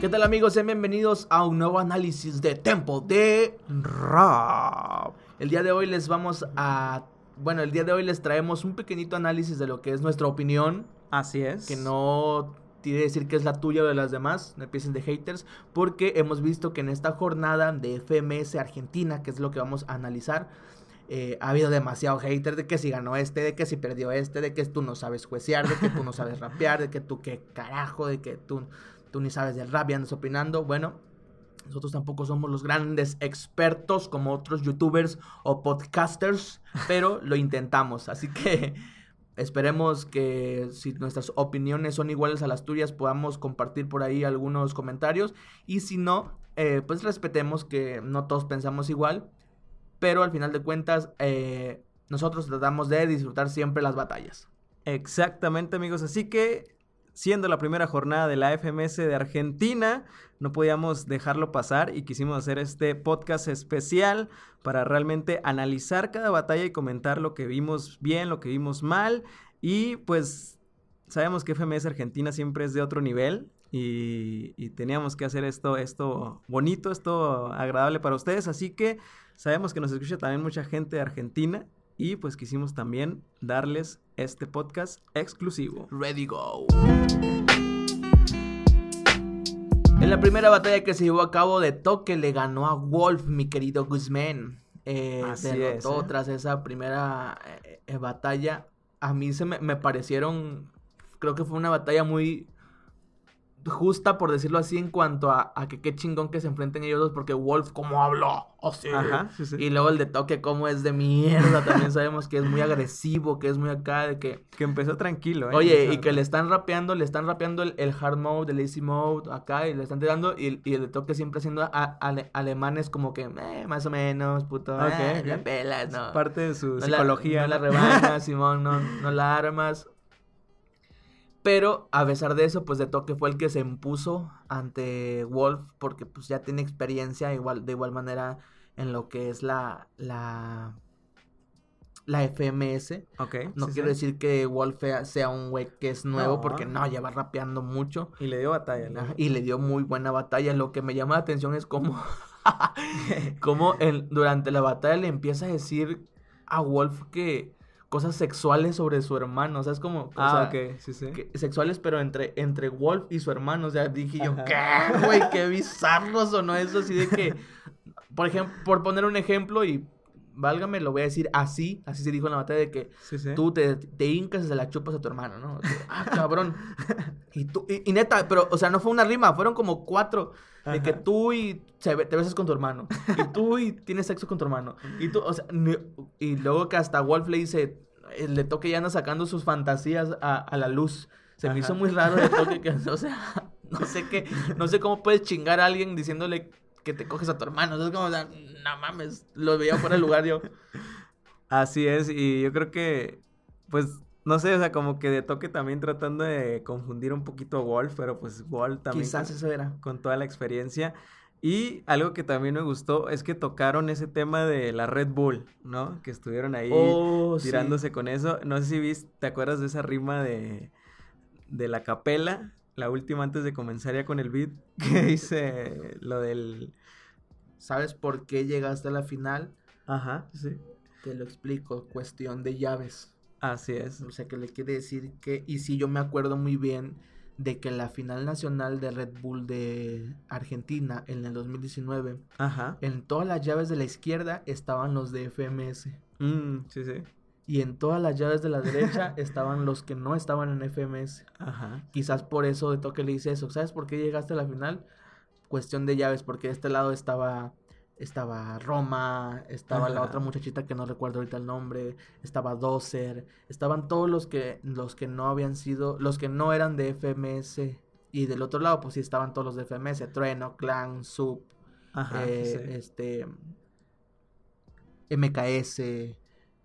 ¿Qué tal amigos? Sean bienvenidos a un nuevo análisis de Tempo de Rap. El día de hoy les vamos a... Bueno, el día de hoy les traemos un pequeñito análisis de lo que es nuestra opinión. Así es. Que no quiere decir que es la tuya o de las demás, no empiecen de haters, porque hemos visto que en esta jornada de FMS Argentina, que es lo que vamos a analizar, eh, ha habido demasiado hater de que si ganó este, de que si perdió este, de que tú no sabes juecear, de que tú no sabes rapear, de que tú qué carajo, de que tú tú ni sabes del rap y andas opinando. Bueno, nosotros tampoco somos los grandes expertos como otros youtubers o podcasters, pero lo intentamos. Así que esperemos que si nuestras opiniones son iguales a las tuyas, podamos compartir por ahí algunos comentarios. Y si no, eh, pues respetemos que no todos pensamos igual, pero al final de cuentas, eh, nosotros tratamos de disfrutar siempre las batallas. Exactamente, amigos. Así que siendo la primera jornada de la FMS de Argentina, no podíamos dejarlo pasar y quisimos hacer este podcast especial para realmente analizar cada batalla y comentar lo que vimos bien, lo que vimos mal y pues sabemos que FMS Argentina siempre es de otro nivel y, y, teníamos que hacer esto, esto bonito, esto agradable para ustedes, así que sabemos que nos escucha también mucha gente de Argentina y pues quisimos también darles este podcast exclusivo. Ready Go. En la primera batalla que se llevó a cabo de toque le ganó a Wolf, mi querido Guzmán. Eh, derrotó ¿eh? tras esa primera eh, batalla. A mí se me, me parecieron, creo que fue una batalla muy justa, por decirlo así, en cuanto a, a que qué chingón que se enfrenten ellos dos, porque Wolf, ¿cómo habló? Oh, sí. Ajá, sí, sí. Y luego el de toque, como es de mierda. También sabemos que es muy agresivo, que es muy acá, de que. Que empezó tranquilo, ¿eh? Oye, y que le están rapeando, le están rapeando el, el, hard mode, el easy mode, acá, y le están tirando, y, y el de toque siempre haciendo a, alemanes como que, eh, más o menos, puto, okay, eh, pelas, no. parte de su psicología. no la rebanas, Simón, no, no la armas. Pero a pesar de eso, pues de toque fue el que se impuso ante Wolf porque pues ya tiene experiencia igual de igual manera en lo que es la la la FMS. Ok. No quiero decir que Wolf sea un güey que es nuevo porque no, lleva rapeando mucho. Y le dio batalla, ¿no? Y le dio muy buena batalla. Lo que me llama la atención es cómo, cómo durante la batalla le empieza a decir a Wolf que cosas sexuales sobre su hermano, o sea, es como... Ah, ok, sí, sí. sexuales, pero entre, entre Wolf y su hermano, o sea, dije yo, ¿qué, güey? Qué bizarros o no eso, así de que, por ejemplo, por poner un ejemplo y válgame, lo voy a decir así, así se dijo en la batalla de que tú te, te hincas y se la chupas a tu hermano, ¿no? ah, cabrón. y tú, y, neta, pero, o sea, no fue una rima, fueron como cuatro. De que tú y te besas con tu hermano. Y tú y tienes sexo con tu hermano. Y tú, o sea, y luego que hasta Wolf le dice, eh, le toque ya anda sacando sus fantasías a, a la luz. Se me hizo muy raro de toque que, o sea, no sé qué, no sé cómo puedes chingar a alguien diciéndole que te coges a tu hermano. Es como, o sea, no mames, lo veía fuera del lugar yo. Así es, y yo creo que, pues, no sé, o sea, como que de toque también tratando de confundir un poquito a Wolf, pero pues Wolf también. Quizás eso era. Con toda la experiencia. Y algo que también me gustó es que tocaron ese tema de la Red Bull, ¿no? Que estuvieron ahí oh, tirándose con eso. No sé si viste, ¿te acuerdas de esa rima de, de la capela? La última antes de comenzar ya con el beat, que dice lo del... ¿Sabes por qué llegaste a la final? Ajá, sí. Te lo explico, cuestión de llaves. Así es. O sea, que le quiere decir que, y sí, yo me acuerdo muy bien de que en la final nacional de Red Bull de Argentina en el 2019, Ajá. en todas las llaves de la izquierda estaban los de FMS. Mm, sí, sí. Y en todas las llaves de la derecha estaban los que no estaban en FMS. Ajá. Quizás por eso de toque le dice eso. ¿Sabes por qué llegaste a la final? Cuestión de llaves, porque de este lado estaba estaba Roma, estaba la otra muchachita que no recuerdo ahorita el nombre, estaba Dozer, estaban todos los que los que no habían sido, los que no eran de FMS y del otro lado pues sí estaban todos los de FMS, Trueno, Clan, Sub, eh, este MKS,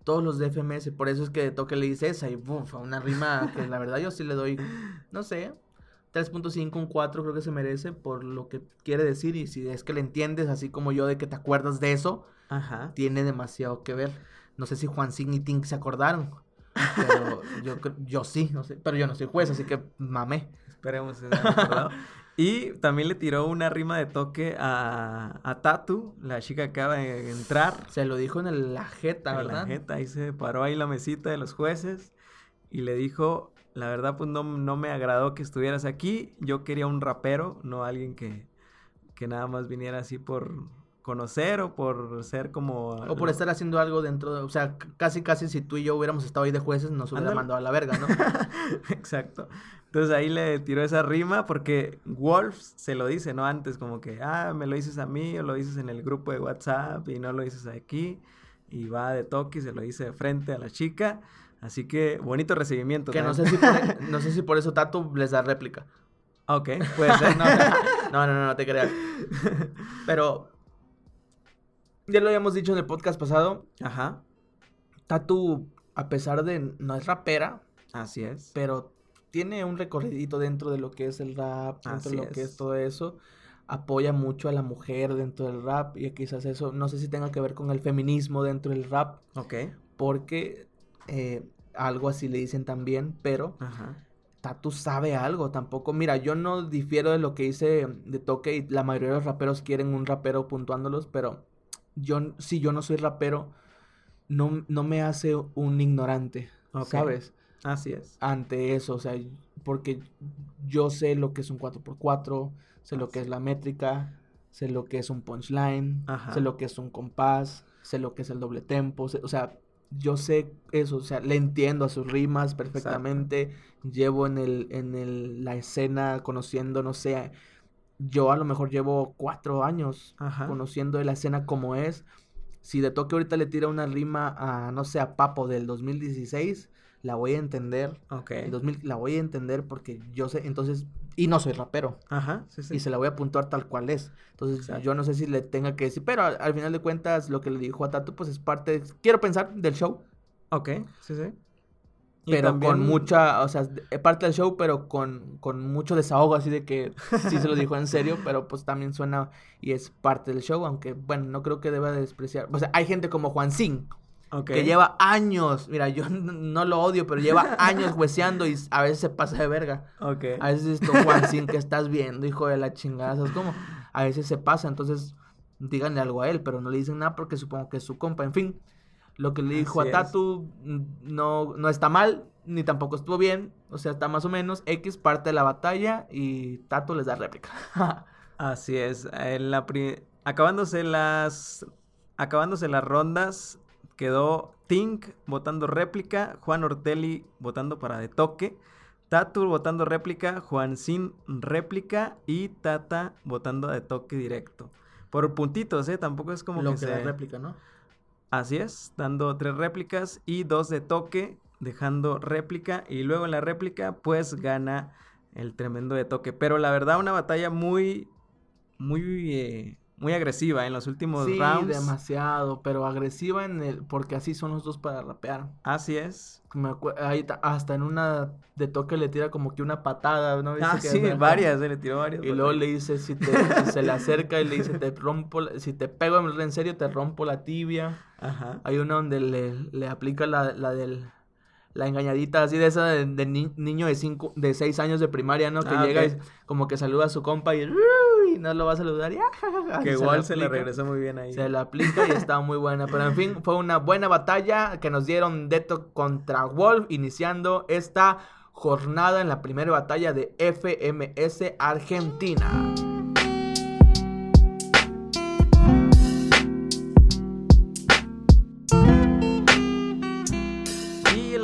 todos los de FMS, por eso es que Toque le dice esa y buf, una rima que la verdad yo sí le doy, no sé, 3.5, un 4 creo que se merece por lo que quiere decir y si es que le entiendes así como yo de que te acuerdas de eso, Ajá. tiene demasiado que ver. No sé si Juan Sign y Tink se acordaron, pero yo, yo sí, no sé, pero yo no soy juez, así que mamé. Esperemos. que. Y también le tiró una rima de toque a, a Tatu, la chica que acaba de entrar. Se lo dijo en el- la jeta, En la jeta, ahí se paró ahí la mesita de los jueces y le dijo, la verdad pues no, no me agradó que estuvieras aquí, yo quería un rapero, no alguien que, que nada más viniera así por conocer o por ser como... O por estar haciendo algo dentro de, o sea, casi casi si tú y yo hubiéramos estado ahí de jueces nos hubiera mandado a la verga, ¿no? Exacto. Entonces ahí le tiró esa rima porque Wolf se lo dice, ¿no? Antes como que, ah, me lo dices a mí o lo dices en el grupo de WhatsApp y no lo dices aquí. Y va de toque y se lo dice de frente a la chica. Así que bonito recibimiento. que no sé si por, no sé si por eso Tatu les da réplica. Ah, Ok, puede ser. no, no, no, no, no te creas. Pero ya lo habíamos dicho en el podcast pasado, Ajá, Tatu a pesar de no es rapera, así es. pero tiene un recorridito dentro de lo que es el rap, dentro Así de lo que es. es todo eso. Apoya mucho a la mujer dentro del rap y quizás eso, no sé si tenga que ver con el feminismo dentro del rap, Ok, porque eh, algo así le dicen también, pero ajá. Tatu sabe algo, tampoco, mira, yo no difiero de lo que dice de Toque y la mayoría de los raperos quieren un rapero puntuándolos, pero yo, si yo no soy rapero, no, no me hace un ignorante, Ok. ¿sabes? Así es. ante eso, o sea, porque yo sé lo que es un 4x4, sé lo que es la métrica, sé lo que es un punchline, Ajá. sé lo que es un compás, sé lo que es el doble tempo, sé- o sea, yo sé eso, o sea, le entiendo a sus rimas perfectamente, llevo en el, en el, la escena conociendo, no sé, yo a lo mejor llevo cuatro años Ajá. conociendo de la escena como es. Si de toque ahorita le tira una rima a, no sé, a Papo del 2016, la voy a entender. Ok. El 2000 la voy a entender porque yo sé, entonces, y no soy rapero. Ajá, sí, sí. Y se la voy a puntuar tal cual es. Entonces, Exacto. yo no sé si le tenga que decir, pero al, al final de cuentas, lo que le dijo a Tato, pues es parte, quiero pensar, del show. Ok, sí, sí. Pero también- con mucha, o sea, parte del show, pero con, con mucho desahogo, así de que sí se lo dijo en serio, pero pues también suena y es parte del show, aunque, bueno, no creo que deba despreciar. O sea, hay gente como Juan Sin, Que lleva años, mira, yo no lo odio, pero lleva años hueseando y a veces se pasa de verga. A veces esto, Juan Sin, que estás viendo, hijo de la chingada, ¿sabes cómo? A veces se pasa, entonces díganle algo a él, pero no le dicen nada porque supongo que es su compa, en fin. Lo que le dijo Así a. Tatu no, no está mal, ni tampoco estuvo bien, o sea, está más o menos X parte de la batalla y Tatu les da réplica. Así es. En la pri- Acabándose las. Acabándose las rondas. Quedó Tink votando réplica. Juan Ortelli votando para de toque. Tatu votando réplica. Juan Sin réplica. Y Tata votando de toque directo. Por puntitos, ¿eh? Tampoco es como Lo que que da se... réplica, ¿no? Así es, dando tres réplicas y dos de toque, dejando réplica. Y luego en la réplica, pues gana el tremendo de toque. Pero la verdad, una batalla muy, muy, eh, muy agresiva en los últimos Sí, rounds. demasiado, pero agresiva en el, porque así son los dos para rapear. Así es. Me ahí ta- hasta en una de toque le tira como que una patada, Ah, sí, varias, se le tiró varias. Y luego le dice, si, te, si se le acerca y le dice, te rompo, la- si te pego en serio, te rompo la tibia. Ajá. Hay una donde le, le aplica la, la del, la engañadita así de esa de, de ni- niño de cinco, de seis años de primaria, ¿no? Que Ah, llega y como que saluda a su compa y, No lo va a saludar y, "Ah, ja, ja, ja", Que igual se le regresó muy bien ahí. Se la aplica y está muy buena. Pero en fin, fue una buena batalla que nos dieron Deto contra Wolf, iniciando esta jornada en la primera batalla de FMS Argentina.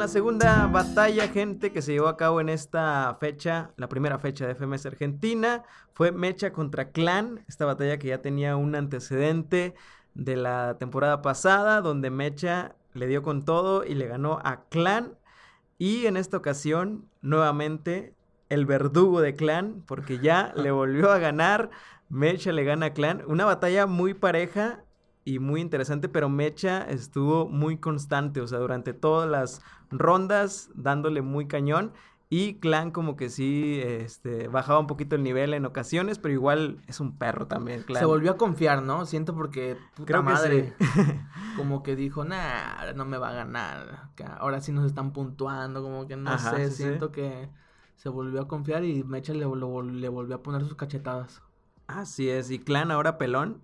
La segunda batalla, gente, que se llevó a cabo en esta fecha, la primera fecha de FMS Argentina, fue Mecha contra Clan. Esta batalla que ya tenía un antecedente de la temporada pasada, donde Mecha le dio con todo y le ganó a Clan. Y en esta ocasión, nuevamente, el verdugo de Clan, porque ya le volvió a ganar. Mecha le gana a Clan. Una batalla muy pareja y muy interesante, pero Mecha estuvo muy constante, o sea, durante todas las rondas, dándole muy cañón. Y Clan como que sí, este, bajaba un poquito el nivel en ocasiones, pero igual es un perro también, Clan. Se volvió a confiar, ¿no? Siento porque, puta Creo que madre, sí. como que dijo, nah, no me va a ganar. Ahora sí nos están puntuando, como que no Ajá, sé, sí, sí. siento que se volvió a confiar y Mecha le, lo- le volvió a poner sus cachetadas. Así es, y Clan ahora pelón.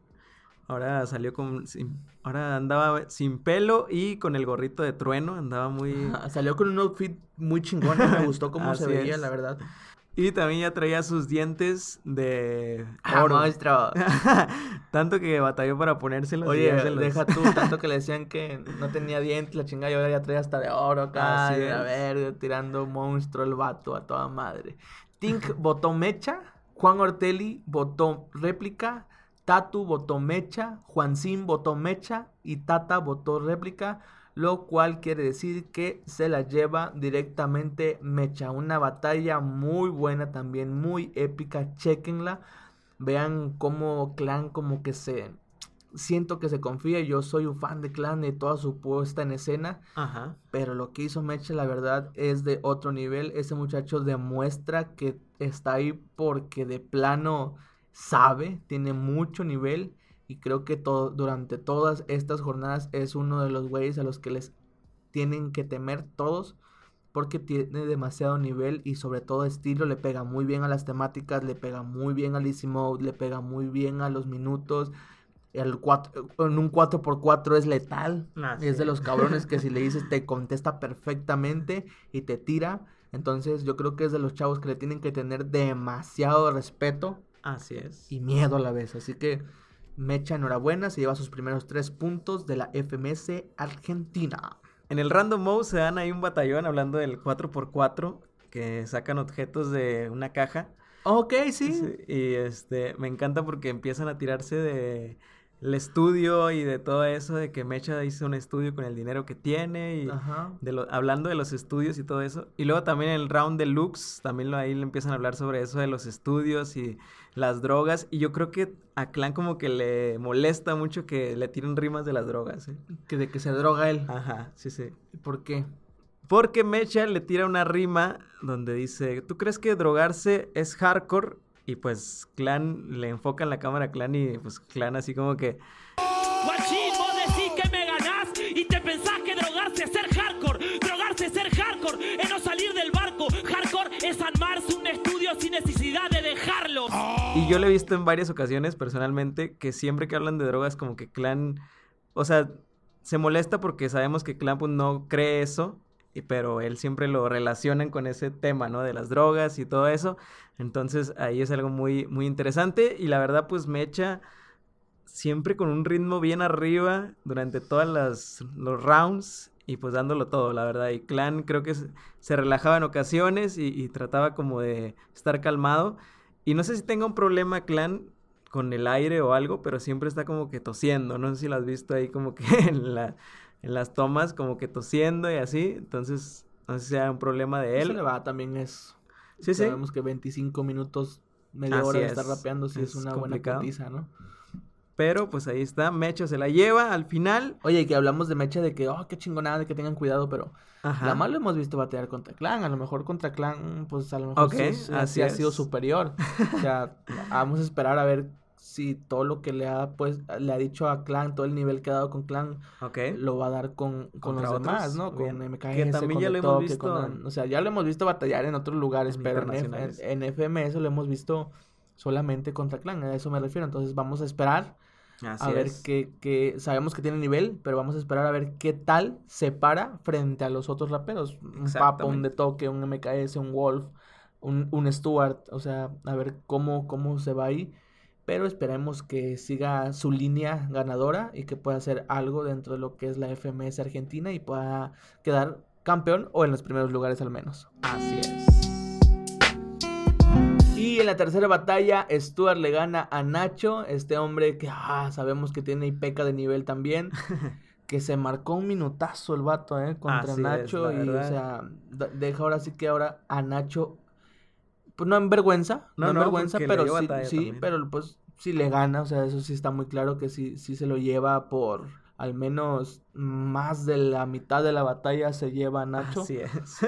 Ahora salió con. sin- ahora andaba sin pelo y con el gorrito de trueno. Andaba muy. Salió con un outfit muy chingón, me gustó cómo se veía, es. la verdad. Y también ya traía sus dientes de Ah, oro. monstruo. Tanto que batalló para ponérselos. Oye, los- deja tú, tanto que le decían que no tenía dientes, la chingada, y ahora ya traía hasta de oro acá, y a ver, tirando monstruo el vato a toda madre. Tink votó Mecha, Juan Ortelli votó réplica, Tatu votó Mecha, Juancín votó Mecha y Tata votó réplica, lo cual quiere decir que se la lleva directamente Mecha. Una batalla muy buena también, muy épica, chequenla. Vean cómo Clan como que se... Siento que se confía, yo soy un fan de Clan de toda su puesta en escena, Ajá. pero lo que hizo Mecha la verdad es de otro nivel. Ese muchacho demuestra que está ahí porque de plano sabe, tiene mucho nivel y creo que todo, durante todas estas jornadas es uno de los güeyes a los que les tienen que temer todos porque tiene demasiado nivel y sobre todo estilo, le pega muy bien a las temáticas, le pega muy bien al easy mode, le pega muy bien a los minutos. El cuatro, en un 4x4 es letal. Así es de los cabrones que si le dices te contesta perfectamente y te tira. Entonces yo creo que es de los chavos que le tienen que tener demasiado respeto Así es. y miedo a la vez. Así que Mecha, enhorabuena, se lleva sus primeros tres puntos de la FMS Argentina. En el Random Mode se dan ahí un batallón hablando del 4x4 que sacan objetos de una caja. Ok, sí. Sí, y este, me encanta porque empiezan a tirarse de el estudio y de todo eso, de que Mecha hizo un estudio con el dinero que tiene y Ajá. de lo, hablando de los estudios y todo eso. Y luego también el round deluxe, también lo, ahí le empiezan a hablar sobre eso de los estudios y las drogas. Y yo creo que a Clan como que le molesta mucho que le tiren rimas de las drogas. ¿eh? Que de que se droga él. Ajá, sí, sí. ¿Por qué? Porque Mecha le tira una rima donde dice, ¿tú crees que drogarse es hardcore? Y pues Clan le enfoca en la cámara a Clan y pues Clan así como que, Guachín, vos decís que me ganás y te pensás que drogarse es ser hardcore. Drogarse es ser hardcore, es no salir del barco. Hardcore es armarse un estudio sin necesidad de dejarlos. Yo lo he visto en varias ocasiones personalmente que siempre que hablan de drogas como que Clan, o sea, se molesta porque sabemos que Clan pues, no cree eso, pero él siempre lo relacionan con ese tema, ¿no? De las drogas y todo eso. Entonces ahí es algo muy, muy interesante y la verdad pues Mecha siempre con un ritmo bien arriba durante todas las los rounds y pues dándolo todo, la verdad. Y Clan creo que se, relajaba en ocasiones y trataba como de estar calmado. Y no sé si tenga un problema Clan con el aire o algo, pero siempre está como que tosiendo. No sé si lo has visto ahí como que en, la, en las tomas, como que tosiendo y así. Entonces, no sé si sea un problema de Eso él. le va también es. Sí, sí. Sabemos que 25 minutos, media Así hora de estar es, rapeando, sí es, es una complicado. buena putiza, ¿no? Pero pues ahí está, Mecha se la lleva al final. Oye, que hablamos de Mecha de que, oh, qué chingonada, de que tengan cuidado, pero Ajá. la más lo hemos visto batear contra Clan. A lo mejor contra Clan, pues a lo mejor sí, ha- así sí ha sido superior. O sea, vamos a esperar a ver si todo lo que le ha, pues, le ha dicho a Clan, todo el nivel que ha dado con Clan, lo va a dar con, con los demás, ¿no? Con. MKS, Que también con ya The lo hemos Toque, visto con- en- o sea, ya lo hemos visto batallar en otros lugares, En pero en, en, en FMS lo hemos visto solamente contra Clan, a eso me refiero. Entonces vamos a esperar Así a ver es. qué, qué- sabemos que tiene nivel, pero vamos a esperar a ver qué tal se para frente a los otros raperos. Un Papa, un. De Toque, un MKS, un Wolf, un, un Stuart, o sea, a ver cómo, cómo se va ahí. Pero esperemos que siga su línea ganadora y que pueda hacer algo dentro de lo que es la FMS Argentina y pueda quedar campeón o en los primeros lugares al menos. Así es. Y en la tercera batalla, Stuart le gana a Nacho, este hombre que ah, sabemos que tiene y peca de nivel también, que se marcó un minutazo el vato, ¿eh? Contra Así Nacho y, o sea, deja ahora sí que ahora a Nacho, pues no en vergüenza, no, No, en no, vergüenza, pero sí, sí, pero pues sí le gana, o sea, eso sí está muy claro que sí, sí se lo lleva por al menos más de la mitad de la batalla se lleva a Nacho. Así es.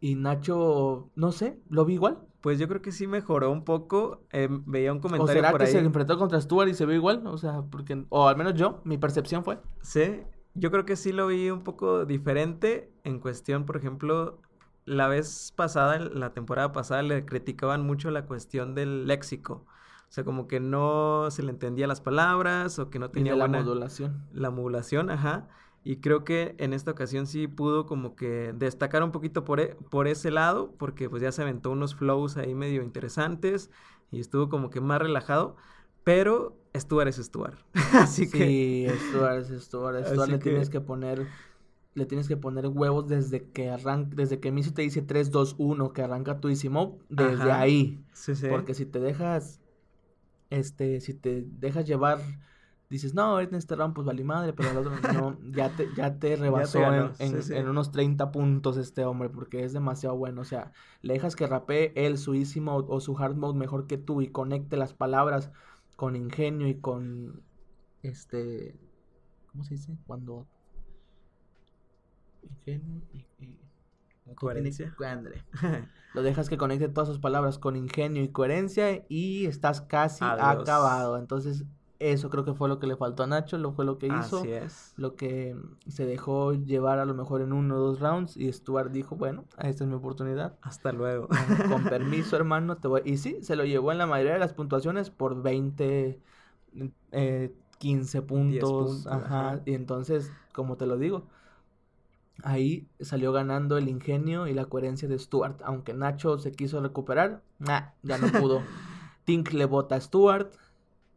Y Nacho, no sé, lo vi igual. Pues yo creo que sí mejoró un poco. eh, veía un ¿O comentario será por que ahí. se enfrentó contra Stuart y se ve igual? O sea, porque, o al menos yo, mi percepción fue. Sí, yo creo que sí lo vi un poco diferente en cuestión, por ejemplo, la vez pasada, la temporada pasada, le criticaban mucho la cuestión del léxico. O sea, como que no se le entendía las palabras o que no tenía la buena... modulación. La modulación, ajá. Y creo que en esta ocasión sí pudo como que destacar un poquito por, e- por ese lado, porque pues ya se aventó unos flows ahí medio interesantes y estuvo como que más relajado, pero Stuart es Stuart. Así que Sí, Stuart, es Stuart, Stuart le que- tienes que poner le tienes que poner huevos desde que arranca, desde que Misu te dice 3 2 1 que arranca tu Easy Mode, desde Ajá. ahí, sí, sí. porque si te dejas este si te dejas llevar dices, "No, en este round pues vale madre", pero el otro no, ya te ya te rebasó en- ganó, en, sí, sí. en unos 30 puntos este hombre porque es demasiado bueno, o sea, le dejas que rapee él su Easy Mode o su Hard Mode mejor que tú y conecte las palabras con ingenio y con este ¿cómo se dice? Cuando ingenio y, y- Coherencia. Lo dejas que conecte todas sus palabras con ingenio y coherencia y estás casi Adiós. acabado. Entonces, eso creo que fue lo que le faltó a Nacho, lo fue lo que hizo, Así es. lo que se dejó llevar a lo mejor en uno o dos rounds y Stuart dijo, bueno, esta es mi oportunidad. Hasta luego. Con permiso, hermano, te voy... Y sí, se lo llevó en la mayoría de las puntuaciones por 20, eh, 15 puntos, puntos, ajá. ajá. Y entonces, como te lo digo, ahí salió ganando el ingenio y la coherencia de Stuart. Aunque Nacho se quiso recuperar, nah, ya no pudo. Tink le vota a Stuart,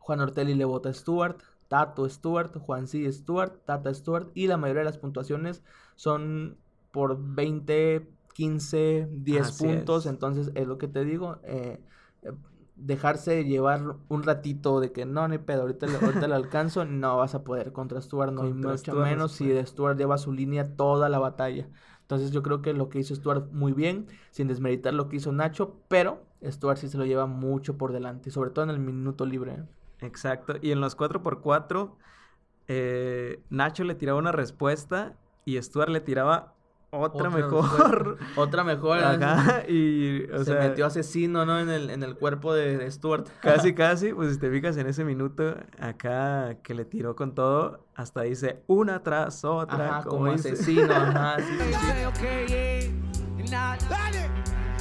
Juan Ortelli le vota a Stuart, Tato Stuart, Juan C. Stuart, Tata Stuart. Y la mayoría de las puntuaciones son por 20, 15, 10 Así puntos. es. Entonces, es lo que te digo. eh, eh, dejarse llevar un ratito de que no, ni pedo, ahorita, le- ahorita lo alcanzo, no vas a poder contra Stuart, no, Contra mucho Stuart menos si de Stuart lleva su línea toda la batalla. Entonces yo creo que lo que hizo Stuart muy bien, sin desmeritar lo que hizo Nacho, pero Stuart sí se lo lleva mucho por delante, sobre todo en el minuto libre. Exacto. Y en los 4x4, eh, Nacho le tiraba una respuesta y Stuart le tiraba otra, mejor. respuesta, Otra mejor. Ajá. Y, o se sea, metió asesino, ¿no? En el, en el cuerpo de, de Stuart. casi, casi, pues si te fijas en ese minuto acá que le tiró con todo, hasta dice una tras otra. Ajá, como dice. asesino, ajá, sí, sí, sí. Ok, ok, eh. Nah, Dale.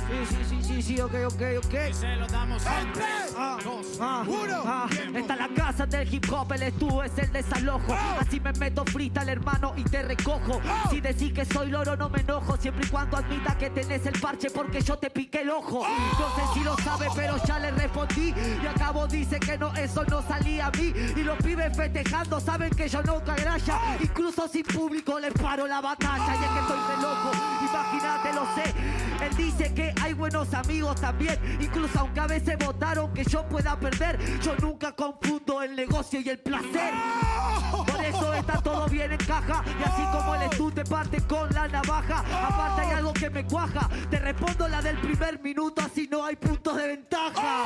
Sí, sí, sí, sí, sí, ok, ok, ok. Se lo damos en Ah, ah, uno. ah. Tiempo. Esta es la casa del hip hop, el estudio es el desalojo. Así me meto frita al hermano y te recojo. Si decís que soy loro, no me enojo. Siempre y cuando admita que tenés el parche, porque yo te piqué el ojo. No sé si lo sabe, pero ya le respondí. Y acabo dice que no, eso no salía a mí. Y los pibes festejando saben que yo no graya. Incluso sin público les paro la batalla. Y es que estoy de loco, imagínate, lo sé. Él dice que hay buenos amigos también. Incluso aunque a veces votaron que yo pueda perder, yo nunca confundo el negocio y el placer. Por eso está todo bien en caja. Y así como el te parte con la navaja. Aparte hay algo que me cuaja. Te respondo la del primer minuto, así no hay puntos de ventaja.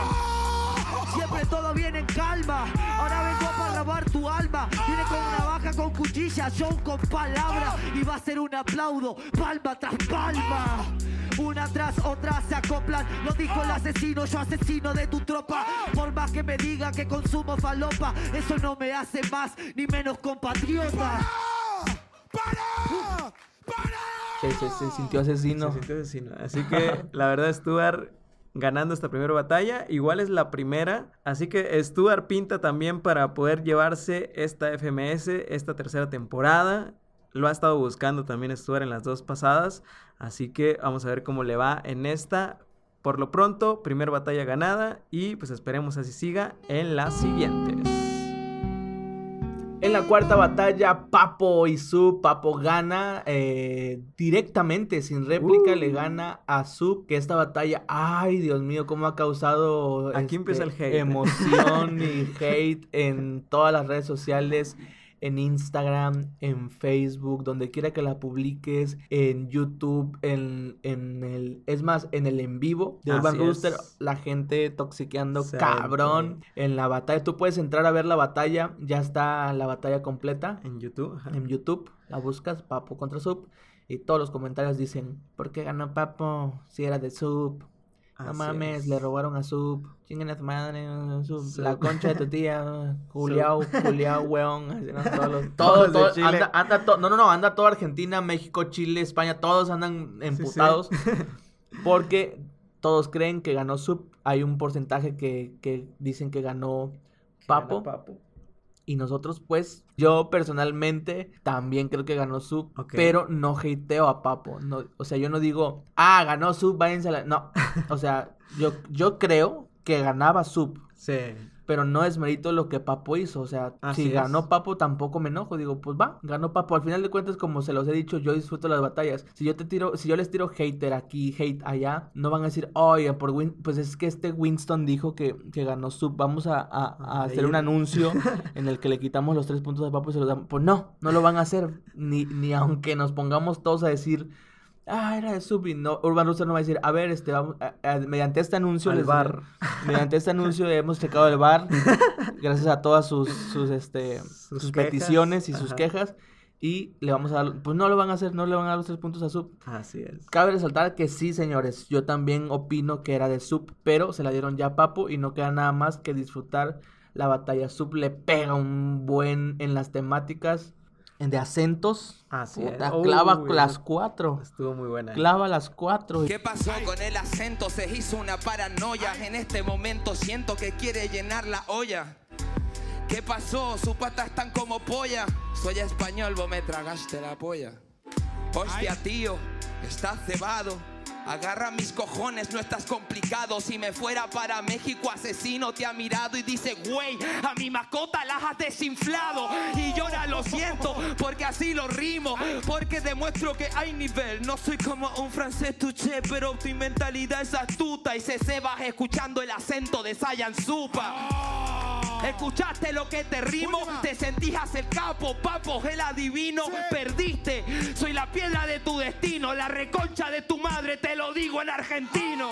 Siempre todo viene en calma. Ahora vengo para robar tu alma. Viene con una baja, con cuchilla, show con palabra. Y va a ser un aplaudo, palma tras palma. Una tras otra se acoplan. Lo dijo el asesino, yo asesino de tu tropa. Por más que me diga que consumo falopa, eso no me hace más ni menos compatriota. ¡Para! ¡Para! Se, se- se sintió asesino. Se sintió asesino. Así que la verdad, Stuart ganando esta primera batalla. Igual es la primera. Así que Stuart pinta también para poder llevarse esta FMS, esta tercera temporada. Lo ha estado buscando también Stuart en las dos pasadas. Así que vamos a ver cómo le va en esta. Por lo pronto, primera batalla ganada. Y pues esperemos así siga en las siguientes. En la cuarta batalla, Papo y Sub, Papo gana eh, directamente, sin réplica, Uh. le gana a Sub, que esta batalla, ay Dios mío, cómo ha causado este, Aquí empieza el hate. emoción y hate en todas las redes sociales, en Instagram, en Facebook, donde quiera que la publiques, en YouTube, en, en el, es más, en el en vivo de Urban. Rooster, la gente toxiqueando cabrón en la batalla. Tú puedes entrar a ver la batalla, ya está la batalla completa En YouTube. ajá. en YouTube, la buscas, Papo contra Sub, y todos los comentarios dicen, ¿por qué ganó Papo si era de Sub? No Así mames, es. le robaron a Sub. Chinguen a tu madre, Sub. Sub. La concha de tu tía. Juliao, Juliao, weón. así, ¿no? Todos los- Todos anda, anda to- no, no, no, anda toda Argentina, México, Chile, España, todos andan sí. emputados. Porque todos creen que ganó Sub. Hay un porcentaje que, que dicen que ganó Papo. Gana Papo. Y nosotros, pues, yo personalmente también creo que ganó Sub, pero no hateo a Papo. No, o sea, yo no digo, ah, ganó Sub, váyanse a la... No, o sea, yo, yo creo que ganaba Sub, Sí. Pero no es mérito lo que Papo hizo. O sea, Así si es. ganó Papo, tampoco me enojo. Digo, pues va, ganó Papo. Al final de cuentas, como se los he dicho, yo disfruto las batallas. Si yo te tiro, si yo les tiro hater aquí, hate allá, no van a decir, oye, por Win pues es que este Winston dijo que, que ganó Sub. Vamos a, a- hacer un anuncio en el que le quitamos los tres puntos a Papo y se los damos. Pues no, no lo van a hacer. Ni, ni aunque nos pongamos todos a decir. Ah, era de Sub y no, Urban Rooster no va a decir, a ver, este, vamos, a- a- mediante este anuncio Al les- bar. Mediante este anuncio hemos checado el bar, gracias a todas sus, sus, este, Sus sus, peticiones y sus ajá. quejas. Y le vamos a dar, pues no lo van a hacer, no le van a dar los tres puntos a Sub. Así es. Cabe resaltar que sí, señores, yo también opino que era de Sub, pero se la dieron ya a Papo y no queda nada más que disfrutar la batalla. Sub le pega un buen en las temáticas, de acentos. Así Puta, es. clava Uy, las cuatro. Estuvo muy buena. ¿eh? Clava las cuatro. ¿Qué pasó con el acento? Se hizo una paranoia. En este momento siento que quiere llenar la olla. ¿Qué pasó? Sus patas están como polla. Soy español, vos me tragaste la polla. Hostia, tío, estás cebado. Agarra mis cojones, no estás complicado. Si me fuera para México, asesino te ha mirado y dice, güey, a mi mascota las has desinflado. Y ahora lo siento, porque así lo rimo. Porque demuestro que hay nivel. No soy como un francés tuché, pero tu mentalidad es astuta. Y se cebas escuchando el acento de Sayan Supa. Escuchaste lo que te rimo, te sentías el capo, papo, el adivino, perdiste. Soy la piedra de tu destino, la reconcha de tu madre, te lo digo en argentino.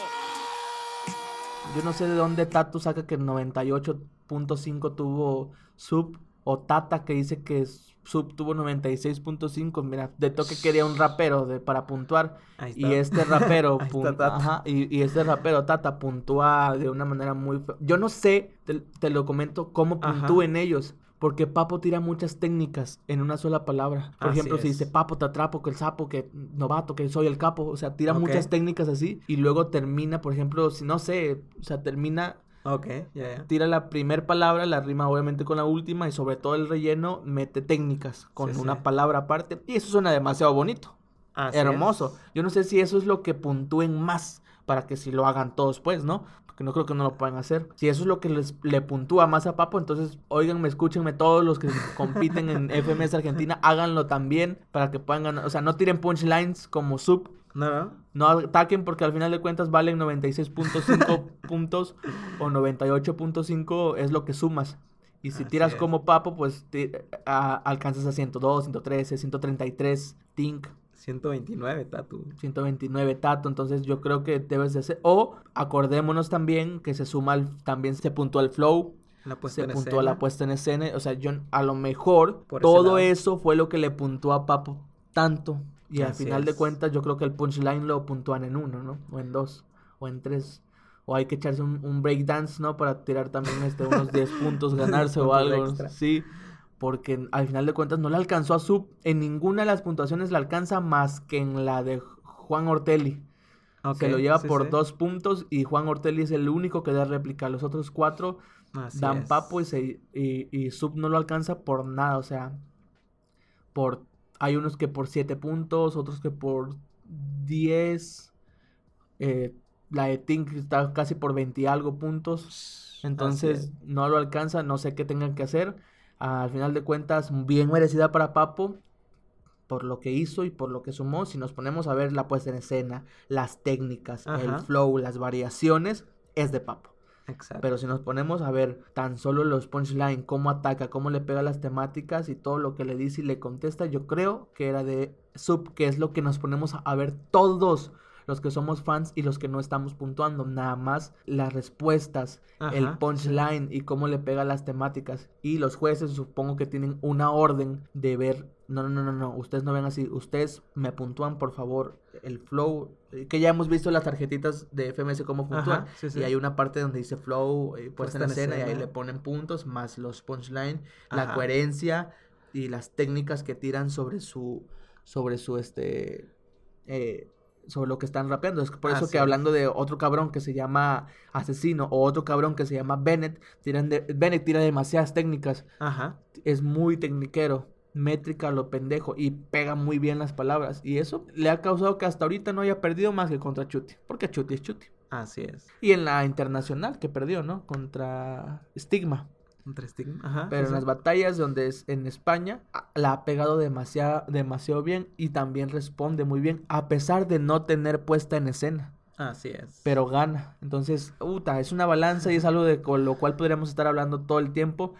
Yo no sé de dónde Tatu saca que el 98.5 tuvo Sub o Tata que dice que Sub tuvo 96.5. Mira, de toque quería un rapero de, para puntuar Ahí y está. este rapero Ahí está Tata. ajá, y, y este rapero Tata puntúa de una manera muy fe- Yo no sé, te, te lo comento cómo puntúen ellos. Porque Papo tira muchas técnicas en una sola palabra. Por Así ejemplo, si dice Papo, te atrapo, que el sapo, que novato, que soy el capo. O sea, tira muchas técnicas así. Y luego termina, por ejemplo, si no sé, o sea, termina, Ok, ya, ya. tira la primer palabra, la rima obviamente con la última y sobre todo el relleno mete técnicas con Sí, una sí. palabra aparte. Y eso suena demasiado bonito, Así hermoso. Yo no sé si eso es lo que puntúen más para que si lo hagan todos, pues, ¿no? No creo que no lo puedan hacer. Si eso es lo que les, le puntúa más a Papo, entonces, oiganme, escúchenme todos los que compiten en FMS Argentina, háganlo también para que puedan ganar. O sea, no tiren punchlines como sub. No, no. no ataquen porque al final de cuentas valen 96.5 puntos o 98.5 es lo que sumas. Y si Así tiras es. como papo, pues a- alcanzas a 102, 113, 133, Tink, 129, Tatu. 129 Tato. Entonces yo creo que debes de hacer. O acordémonos también que se suma, al- también se puntúa el flow, La puesta se en puntúa escena. la puesta en escena. O sea, yo a lo mejor Por todo eso fue lo que le puntúa a Papo tanto. Y al final de cuentas, yo creo que el punchline lo puntúan en uno, ¿no? O en dos, o en tres. O hay que echarse un, un breakdance, ¿no? Para tirar también este, unos 10 puntos, ganarse o algo. extra. Sí. Porque al final de cuentas no le alcanzó a Sub. En ninguna de las puntuaciones le alcanza más que en la de Juan Ortelli. Ok, Se lo lleva sí, por sí. dos puntos y Juan Ortelli es el único que da réplica. Los otros cuatro Así dan es. papo y, se, y, y Sub no lo alcanza por nada. O sea, por hay unos que por 7 puntos, otros que por 10. eh, la de Tink está casi por 20 y algo puntos. Entonces es. no lo alcanza, no sé qué tengan que hacer. Al final de cuentas, bien merecida para Papo por lo que hizo y por lo que sumó. Si nos ponemos a ver la puesta en escena, las técnicas, el flow, las variaciones, es de Papo. Exacto. Pero si nos ponemos a ver tan solo los punchline, cómo ataca, cómo le pega las temáticas y todo lo que le dice y le contesta, yo creo que era de Sub, que es lo que nos ponemos a ver todos los que somos fans y los que no estamos puntuando. Nada más las respuestas, el punchline y cómo le pega las temáticas. Y los jueces supongo que tienen una orden de ver, no, no, no, no, no, ustedes no ven así, ustedes me puntúan por favor el flow, eh, que ya hemos visto las tarjetitas de FMS cómo fluctúan. Ajá, sí, sí. Y hay una parte donde dice flow, eh, puesta en en escena, y ahí escena. le ponen puntos, más los punchline, la coherencia y las técnicas que tiran sobre su, sobre su, este, eh, sobre lo que están rapeando. Es por eso que hablando de otro cabrón que se llama Asesino o otro cabrón que se llama Bennett, tiran de, Bennett tira demasiadas técnicas Ajá. es muy tecniquero, métrica lo pendejo y pega muy bien las palabras. Y eso le ha causado que hasta ahorita no haya perdido más que contra Chuti, porque Chuti es Chuti. Así es. Y en la internacional que perdió, ¿no? Contra Stigma. Contra Stigma. Ajá. Pero en las batallas donde es en España, la ha pegado demasiado, demasiado bien y también responde muy bien, a pesar de no tener puesta en escena. Así es. Pero gana. Entonces, puta, es una balanza y es algo de con lo cual podríamos estar hablando todo el tiempo.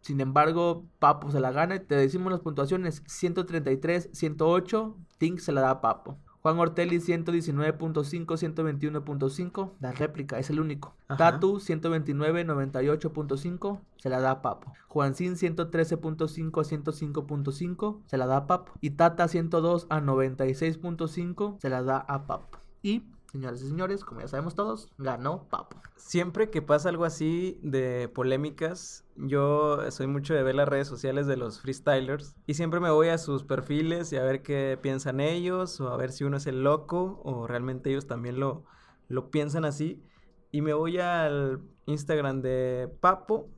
Sin embargo, Papo se la gana. y Te decimos las puntuaciones: 133, 108. Tink se la da a Papo. Juan Ortelli 119.5, 121.5. La réplica es el único. Ajá. Tatu 129, 98.5. Se la da a Papo. Juancín 113.5 a 105.5. Se la da a Papo. Y Tata 102 a 96.5. Se la da a Papo. Y, señores y señores, como ya sabemos todos, ganó Papo. Siempre que pasa algo así de polémicas, yo soy mucho de ver las redes sociales de los freestylers y siempre me voy a sus perfiles y a ver qué piensan ellos o a ver si uno es el loco o realmente ellos también lo, lo piensan así. Y me voy al Instagram de Papo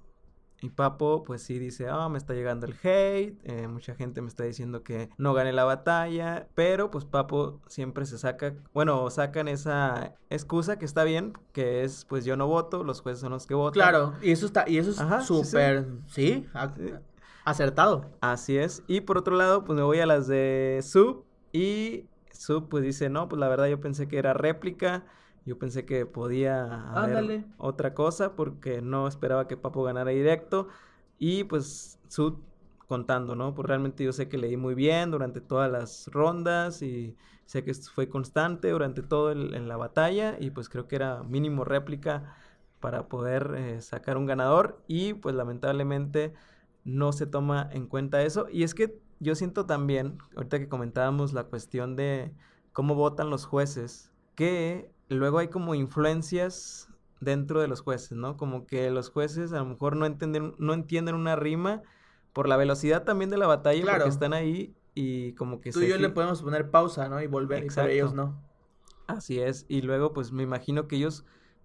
y Papo pues sí dice, ah, me está llegando el hate, eh, mucha gente me está diciendo que no gané la batalla, pero pues Papo siempre se saca, bueno, sacan esa excusa que está bien, que es pues yo no voto, los jueces son los que votan. Claro, y eso está, y eso es Ajá, sí, sí. súper, sí, Sí. acertado. Así es. Y por otro lado, pues me voy a las de Sub. Y Sub pues dice, no, pues la verdad yo pensé que era réplica. Yo pensé que podía haber otra cosa porque no esperaba que Papo ganara directo. Y pues Sub contando, ¿no? Pues realmente yo sé que leí muy bien durante todas las rondas y sé que fue constante durante todo el- en la batalla y pues creo que era mínimo réplica para poder eh, sacar un ganador y pues lamentablemente no se toma en cuenta eso. Y es que yo siento también, ahorita que comentábamos la cuestión de cómo votan los jueces, que luego hay como influencias dentro de los jueces, ¿no? Como que los jueces a lo mejor no entienden, no entienden una rima por la velocidad también de la batalla, Claro. porque están ahí y como que Tú y yo le podemos poner pausa, ¿no? Y volver, y Exacto. pero ellos no. Así es, y luego pues me imagino que ellos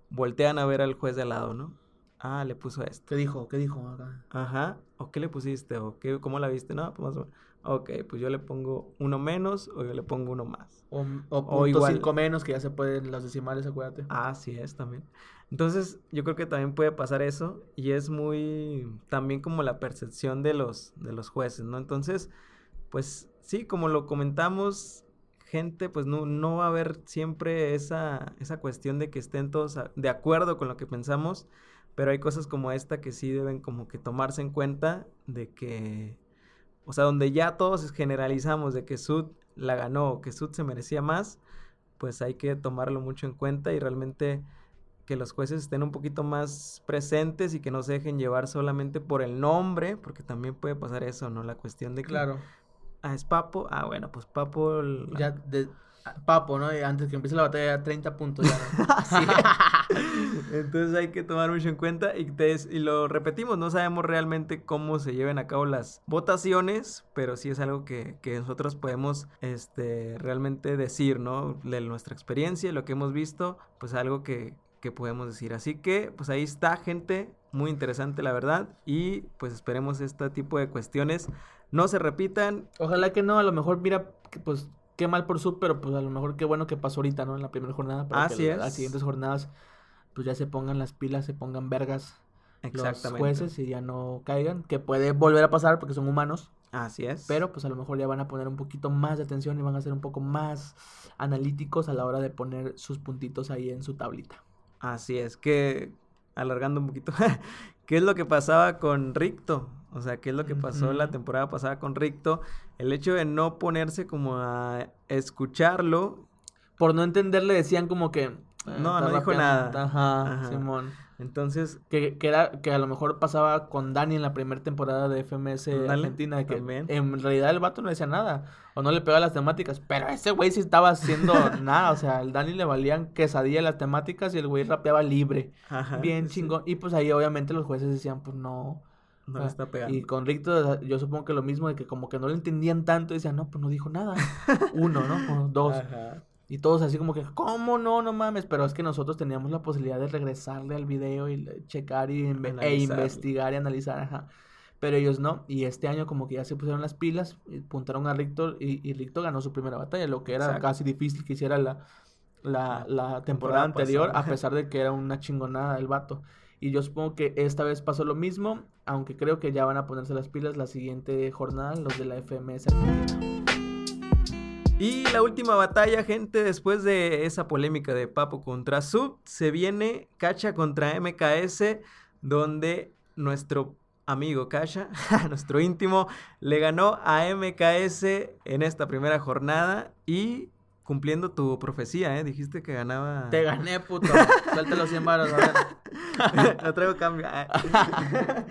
voltean a ver al juez de al lado, ¿no? Ah, le puso esto. ¿Qué dijo? ¿Qué dijo? acá? Ajá, ¿o qué le pusiste? ¿O qué, cómo la viste? No, pues más o menos. Ok, pues yo le pongo uno menos o yo le pongo uno más. O, o O punto igual. cinco menos, que ya se pueden los decimales, acuérdate. Ah, sí es también. Entonces, yo creo que también puede pasar eso y es muy también como la percepción de los de los jueces, ¿no? Entonces, pues sí, como lo comentamos, gente, pues no, no va a haber siempre esa, esa cuestión de que estén todos a- de acuerdo con lo que pensamos, pero hay cosas como esta que sí deben como que tomarse en cuenta de que, o sea, donde ya todos generalizamos de que Sud la ganó o que Sud se merecía más, pues hay que tomarlo mucho en cuenta y realmente que los jueces estén un poquito más presentes y que no se dejen llevar solamente por el nombre, porque también puede pasar eso, ¿no? La cuestión de que, Claro. ah, es Papo, ah, bueno, pues Papo... Ya de Papo, ¿no? Antes que empiece la batalla, 30 puntos ya. ¿no? Entonces hay que tomar mucho en cuenta y, te- y lo repetimos, no sabemos realmente cómo se lleven a cabo las votaciones, pero sí es algo que, que nosotros podemos este, realmente decir, ¿no? De nuestra experiencia, lo que hemos visto, pues algo que, que podemos decir. Así que, pues ahí está, gente, muy interesante la verdad y pues esperemos este tipo de cuestiones no se repitan. Ojalá que no, a lo mejor, mira, pues qué mal por sub, pero pues a lo mejor qué bueno que pasó ahorita, ¿no? En la primera jornada. Para Así que es. las siguientes jornadas, pues ya se pongan las pilas, se pongan vergas los jueces y ya no caigan. Que puede volver a pasar porque son humanos. Así es. Pero pues a lo mejor ya van a poner un poquito más de atención y van a ser un poco más analíticos a la hora de poner sus puntitos ahí en su tablita. Así es, que alargando un poquito, ¿qué es lo que pasaba con Ricto? O sea, ¿qué es lo que pasó la temporada pasada con Ricto? El hecho de no ponerse como a escucharlo. Por no entender le decían como que, No, está no dijo nada. Ajá, Ajá. Simón. Entonces, Que, que era que a lo mejor pasaba con Dani en la primera temporada de FMS Argentina, que también. en realidad el vato no decía nada, o no le pegaba las temáticas, pero ese güey sí estaba haciendo nada, o sea, al Dani le valían quesadilla las temáticas y el güey rapeaba libre, ajá, bien sí, chingón, y pues ahí obviamente los jueces decían, pues no, No ah, le está pegando. y con Ricto yo supongo que lo mismo, de que como que no lo entendían tanto, decían, no, pues no dijo nada, uno, ¿no? O dos, Ajá. Y todos así como que, ¿cómo no? No mames. Pero es que nosotros teníamos la posibilidad de regresarle al video y checar y inve- e investigar y analizar, ajá. Pero ellos no. Y este año como que ya se pusieron las pilas, y apuntaron a Rictor y, y Rictor ganó su primera batalla, lo que era Exacto. casi difícil que hiciera la, la, la temporada temporada anterior, pasada. a pesar de que era una chingonada el vato. Y yo supongo que esta vez pasó lo mismo, aunque creo que ya van a ponerse las pilas la siguiente jornada, los de la FMS Argentina. Y la última batalla, gente, después de esa polémica de Papo contra Sub, se viene Cacha contra MKS, donde nuestro amigo Cacha, nuestro íntimo, le ganó a MKS en esta primera jornada y cumpliendo tu profecía, ¿eh? Dijiste que ganaba... Te gané, puto. Suelta los 100 varos, a ver. no traigo cambio. Ah.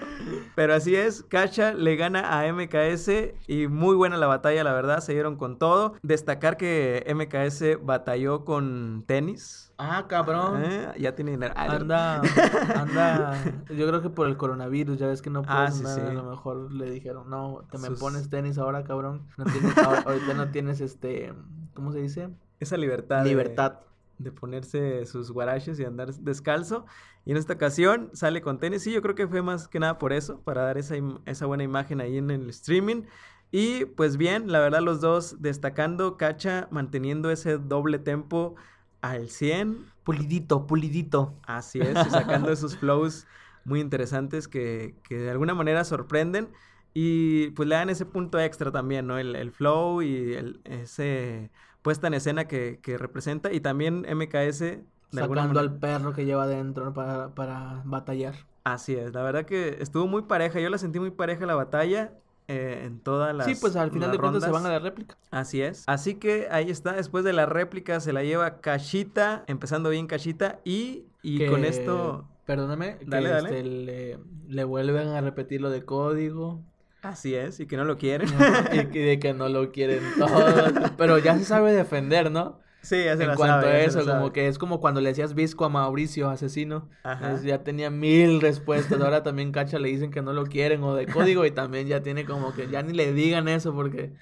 Pero así es, Cacha le gana a MKS y muy buena la batalla, la verdad, se dieron con todo. Destacar que MKS batalló con tenis. Ah, cabrón. ¿eh? Ya tiene dinero. Ah, Anda, anda. Yo creo que por el coronavirus, ya ves que no puedes Ah, sí, andar, sí. A lo mejor le dijeron, no, te me Sus- pones tenis ahora, cabrón. No tienes, ahorita no tienes este, ¿cómo se dice? Esa libertad. de- Libertad. De, ponerse sus guaraches y andar descalzo. Y en esta ocasión sale con tenis. Sí, yo creo que fue más que nada por eso, para dar esa, esa buena imagen ahí en el streaming. Y pues bien, la verdad los dos destacando, Cacha manteniendo ese doble tempo al 100. Pulidito, pulidito. Así es, y sacando esos flows muy interesantes que, que de alguna manera sorprenden. Y pues le dan ese punto extra también, ¿no? El, el flow y el, ese puesta en escena que, que representa. Y también MKS, Sacando al perro que lleva adentro para, para batallar. Así es, la verdad que estuvo muy pareja. Yo la sentí muy pareja la batalla eh, en todas las. sí, pues al final de cuentas se van a la réplica. Así es. Así que ahí está. Después de la réplica se la lleva Cachita. Empezando bien Cachita. Y, y Que- con esto. Perdóname, que Dale, dale. este, le, le vuelven a repetir lo de código. Así es. Y que no lo quieren. y de que no lo quieren todos. Pero ya se sabe defender, ¿no? Sí, ya se en la cuanto sabe, a eso, como sabe. que es como cuando le decías Visco a Mauricio, asesino. Ajá. Ya tenía mil respuestas. Ahora también Cacha le dicen que no lo quieren o de código y también ya tiene como que ya ni le digan eso porque,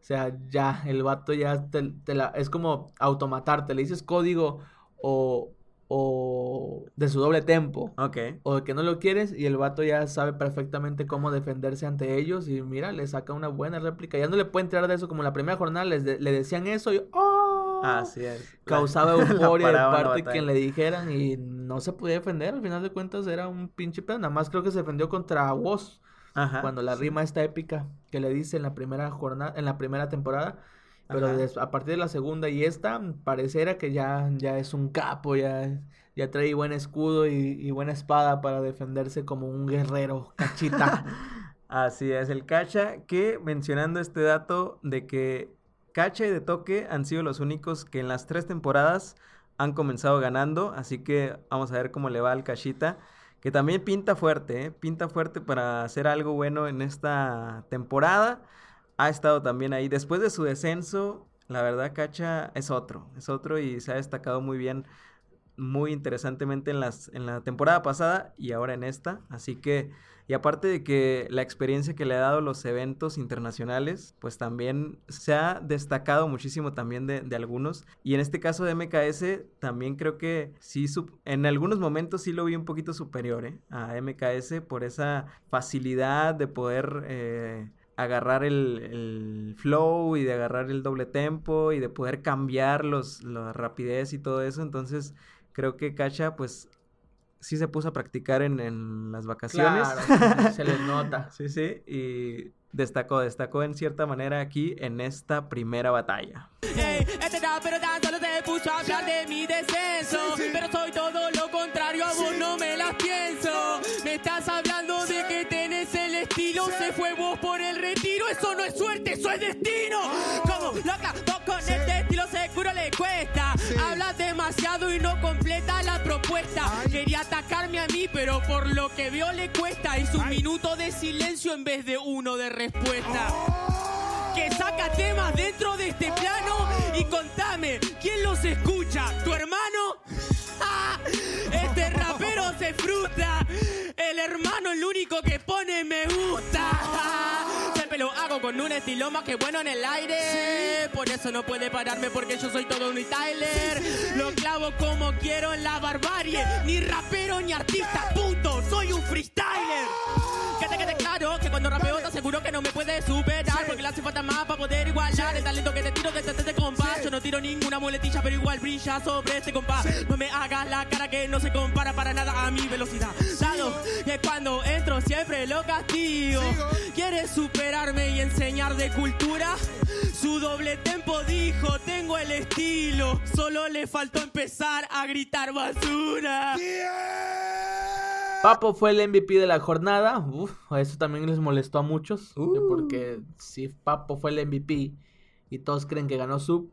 o sea, ya el vato ya te, te la, es como automatarte. Le dices código o, o de su doble tempo Ok. o de que no lo quieres y el vato ya sabe perfectamente cómo defenderse ante ellos y mira, le saca una buena réplica. Ya no le puede entrar de eso como en la primera jornada les de- le decían eso y ¡oh! Así es. causaba euforia de parte de batalla. quien le dijeran y no se podía defender. Al final de cuentas era un pinche pedo. Nada más creo que se defendió contra Woz Ajá. cuando la rima esta épica que le dice en la primera jornada, en la primera temporada. Pero Ajá. a partir de la segunda y esta, pareciera que ya, ya es un capo, ya, ya trae buen escudo y, y buena espada para defenderse como un guerrero, cachita. Así es, el Cacha, que mencionando este dato de que Cacha y De Toque han sido los únicos que en las tres temporadas han comenzado ganando, así que vamos a ver cómo le va al Cachita, que también pinta fuerte, ¿eh? pinta fuerte para hacer algo bueno en esta temporada. Ha estado también ahí. Después de su descenso, la verdad, Cacha es otro, es otro y se ha destacado muy bien, muy interesantemente en, las, en la temporada pasada y ahora en esta. Así que, y aparte de que la experiencia que le ha dado los eventos internacionales, pues también se ha destacado muchísimo también de, de algunos. Y en este caso de MKS, también creo que sí, en algunos momentos sí lo vi un poquito superior ¿eh? a MKS por esa facilidad de poder... eh, agarrar el, el flow y de agarrar el doble tempo y de poder cambiar los, la rapidez y todo eso. Entonces, creo que Cacha, pues, sí se puso a practicar en, en las vacaciones. Claro, se les nota. Sí, sí, y destacó, destacó en cierta manera aquí en esta primera batalla. Ey, este rapero tan solo se puso a hablar de mi descenso. Pero soy todo lo contrario, a vos no me las pienso. Me estás hablando de que tenés el estilo. Se fue vos por el retiro. Eso no es suerte, eso es destino. Como loca, demasiado y no completa la propuesta. Quería atacarme a mí, pero por lo que veo le cuesta. Hizo un minuto de silencio en vez de uno de respuesta. Que saca temas dentro de este plano y contame, ¿quién los escucha? ¿Tu hermano? Este rapero se frustra. El hermano el único que pone me gusta. Lo hago con un estilo más que bueno en el aire. Por eso no puede pararme porque yo soy todo un Tyler. Lo clavo como quiero en la barbarie. Ni rapero ni artista, punto. Soy un freestyler. Que te quede claro que cuando rapeo te aseguro que no me puedes superar Porque le hace falta más para poder igualar. El talento que te tiro desde este compás Yo no tiro ninguna muletilla pero igual brilla sobre este compás. No me hagas la cara que no se compara para nada a mi velocidad. Dado que cuando entro siempre lo castigo. ¿Quieres superarme y enseñar de cultura? Su doble tempo dijo, tengo el estilo Solo le faltó empezar a gritar basura Papo fue el MVP de la jornada. Uf, eso también les molestó a muchos. Uh. Porque si Papo fue el MVP y todos creen que ganó Sub,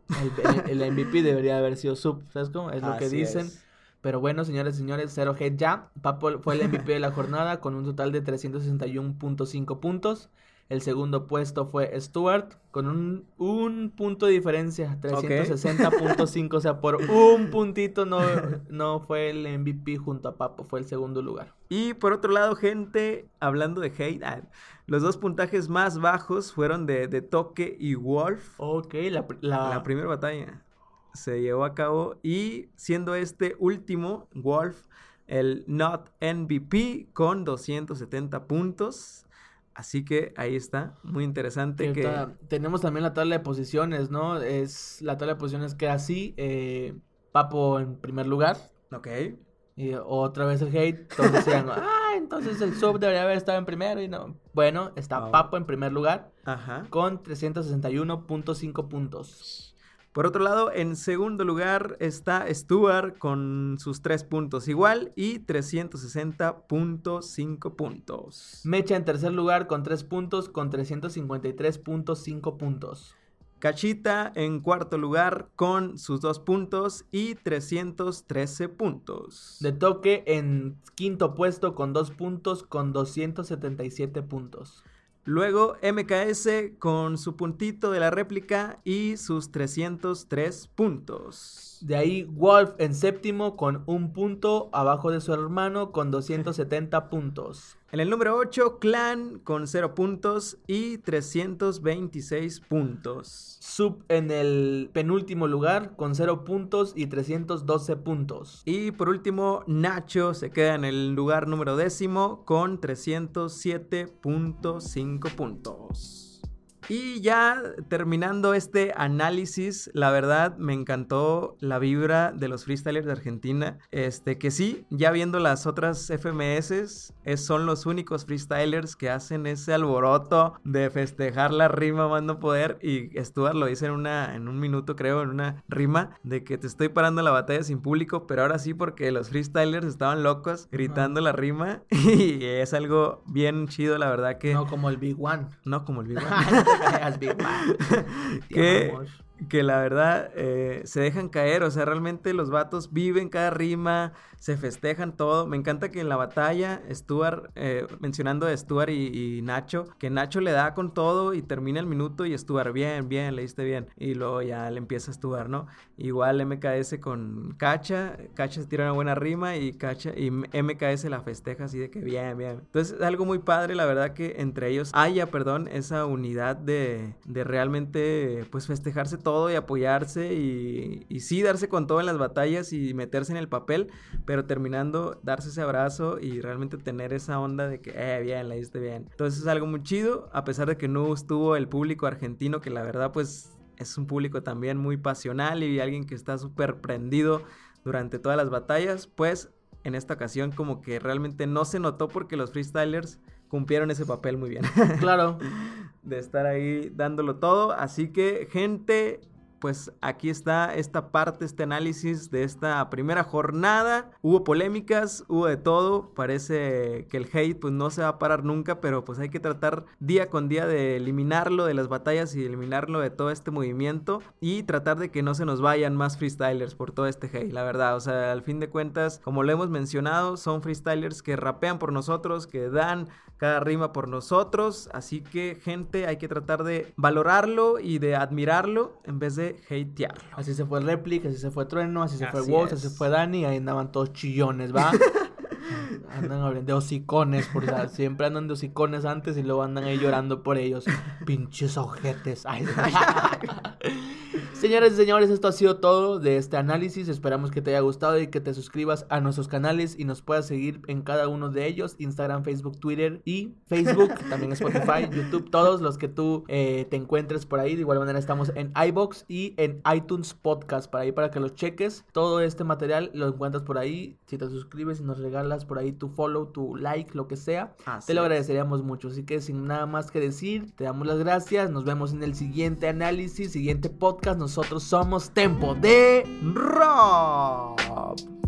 el, el MVP debería haber sido Sub. ¿Sabes cómo? Es lo que Así dicen. es. Pero bueno, señores y señores, cero hate ya. Papo fue el MVP de la jornada con un total de 361.5 puntos. El segundo puesto fue Stuart con un, un punto de diferencia, 360.5. O sea, por un puntito no, no fue el MVP junto a Papo, fue el segundo lugar. Y por otro lado, gente, hablando de hate, ah, los dos puntajes más bajos fueron de, de Toque y Wolf. Ok, la, la- La primera batalla se llevó a cabo y siendo este último, Wolf, el Not MVP con 270 puntos. Así que ahí está, muy interesante que tenemos también la tabla de posiciones, ¿no? Es la tabla de posiciones que así, eh, Papo en primer lugar. Ok. Y otra vez el hate, todos decían, ah, entonces el sub debería haber estado en primero y no. Bueno, está. Papo en primer lugar Ajá. con 361.5 puntos. Por otro lado, en segundo lugar está Stuart con sus tres puntos igual y 360.5 puntos. Mecha en tercer lugar con 3 puntos con 353.5 puntos. Cachita en cuarto lugar con sus dos puntos y 313 puntos. De toque en quinto puesto con 2 puntos con 277 puntos. Luego MKS con su puntito de la réplica y sus 303 puntos. De ahí Wolf en séptimo con un punto abajo de su hermano con 270 puntos. En el número 8, Clan con 0 puntos y 326 puntos. Sub en el penúltimo lugar con 0 puntos y 312 puntos. Y por último, Nacho se queda en el lugar número décimo con 307.5 puntos. Y ya terminando este análisis, la verdad me encantó la vibra de los freestylers de Argentina. Este que sí, ya viendo las otras FMS, es- son los únicos freestylers que hacen ese alboroto de festejar la rima más no poder. Y Stuart lo dice en, una, en un minuto, creo, en una rima, de que te estoy parando la batalla sin público, pero ahora sí porque los freestylers estaban locos gritando la rima. Y es algo bien chido, la verdad que... No como el Big One. No como el Big One. One. Te que. Que la verdad eh, se dejan caer, o sea, realmente los vatos viven cada rima, se festejan todo. Me encanta que en la batalla, Stuart, eh, mencionando a Stuart y, Nacho, que Nacho le da con todo y termina el minuto y Stuart, bien, bien, le diste bien. Y luego ya le empieza a Stuart, ¿no? Igual MKS con Cacha, Cacha se tira una buena rima y Cacha y MKS la festeja así de que bien, bien. Entonces es algo muy padre, la verdad que entre ellos haya, perdón, esa unidad de, de realmente pues festejarse todo y apoyarse y, y sí darse con todo en las batallas y meterse en el papel, pero terminando darse ese abrazo y realmente tener esa onda de que, eh, bien, la diste bien. Entonces es algo muy chido, a pesar de que no estuvo el público argentino, que la verdad pues es un público también muy pasional y alguien que está súper prendido durante todas las batallas, pues en esta ocasión como que realmente no se notó porque los freestylers cumplieron ese papel muy bien. Claro. de estar ahí dándolo todo. Así que, gente, pues aquí está esta parte, este análisis de esta primera jornada. Hubo polémicas, hubo de todo. Parece que el hate pues no se va a parar nunca, pero pues hay que tratar día con día de eliminarlo de las batallas y eliminarlo de todo este movimiento y tratar de que no se nos vayan más freestylers por todo este hate, la verdad. O sea, al fin de cuentas, como lo hemos mencionado, son freestylers que rapean por nosotros, que dan cada rima por nosotros. Así que, gente, hay que tratar de valorarlo y de admirarlo en vez de hatearlo. Así se fue Replic, así se fue Trueno, así se fue Así es. así se fue Dani, ahí andaban todos chillones, ¿va? andan hablando de hocicones, por o siempre andan de hocicones antes y luego andan ahí llorando por ellos. Pinches ojetes. Ay, Señores y señores, esto ha sido todo de este análisis. Esperamos que te haya gustado y que te suscribas a nuestros canales y nos puedas seguir en cada uno de ellos: Instagram, Facebook, Twitter y Facebook, también Spotify, YouTube, todos los que tú eh, te encuentres por ahí. De igual manera, estamos en iBox y en iTunes Podcast para ahí para que los cheques. Todo este material lo encuentras por ahí. Si te suscribes y nos regalas por ahí tu follow, tu like, lo que sea, Así te lo agradeceríamos mucho. Así que sin nada más que decir, te damos las gracias. Nos vemos en el siguiente análisis, siguiente podcast nosotros somos Tempo de Rock.